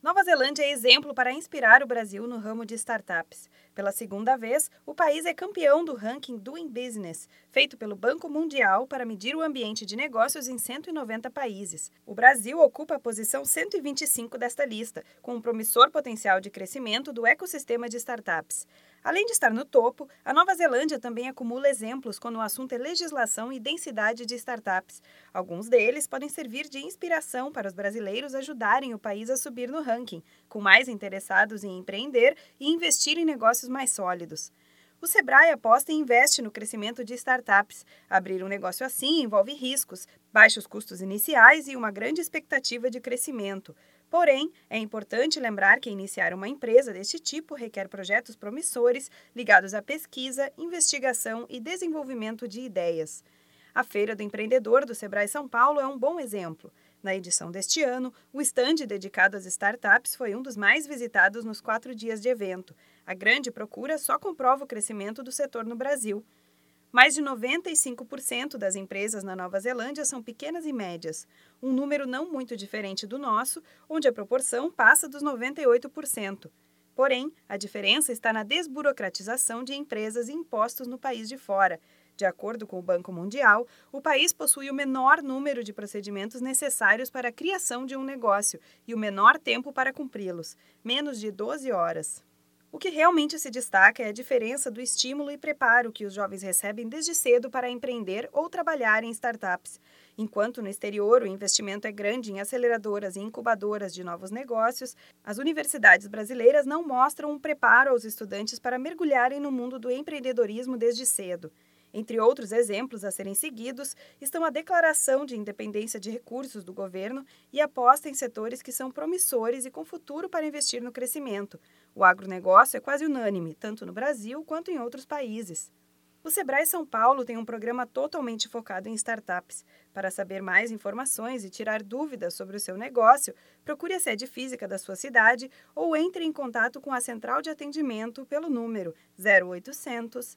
Nova Zelândia é exemplo para inspirar o Brasil no ramo de startups. Pela segunda vez, o país é campeão do ranking Doing Business, feito pelo Banco Mundial para medir o ambiente de negócios em 190 países. O Brasil ocupa a posição 125 desta lista, com um promissor potencial de crescimento do ecossistema de startups. Além de estar no topo, a Nova Zelândia também acumula exemplos quando o assunto é legislação e densidade de startups. Alguns deles podem servir de inspiração para os brasileiros ajudarem o país a subir no ranking, com mais interessados em empreender e investir em negócios mais sólidos. O Sebrae aposta e investe no crescimento de startups. Abrir um negócio assim envolve riscos, baixos custos iniciais e uma grande expectativa de crescimento. Porém, é importante lembrar que iniciar uma empresa deste tipo requer projetos promissores ligados à pesquisa, investigação e desenvolvimento de ideias. A Feira do Empreendedor do Sebrae São Paulo é um bom exemplo. Na edição deste ano, o estande dedicado às startups foi um dos mais visitados nos quatro dias de evento. A grande procura só comprova o crescimento do setor no Brasil. Mais de 95% das empresas na Nova Zelândia são pequenas e médias, um número não muito diferente do nosso, onde a proporção passa dos 98%. Porém, a diferença está na desburocratização de empresas e impostos no país de fora, de acordo com o Banco Mundial, o país possui o menor número de procedimentos necessários para a criação de um negócio e o menor tempo para cumpri-los menos de 12 horas. O que realmente se destaca é a diferença do estímulo e preparo que os jovens recebem desde cedo para empreender ou trabalhar em startups. Enquanto no exterior o investimento é grande em aceleradoras e incubadoras de novos negócios, as universidades brasileiras não mostram um preparo aos estudantes para mergulharem no mundo do empreendedorismo desde cedo. Entre outros exemplos a serem seguidos estão a declaração de independência de recursos do governo e aposta em setores que são promissores e com futuro para investir no crescimento. O agronegócio é quase unânime, tanto no Brasil quanto em outros países. O Sebrae São Paulo tem um programa totalmente focado em startups. Para saber mais informações e tirar dúvidas sobre o seu negócio, procure a sede física da sua cidade ou entre em contato com a central de atendimento pelo número 0800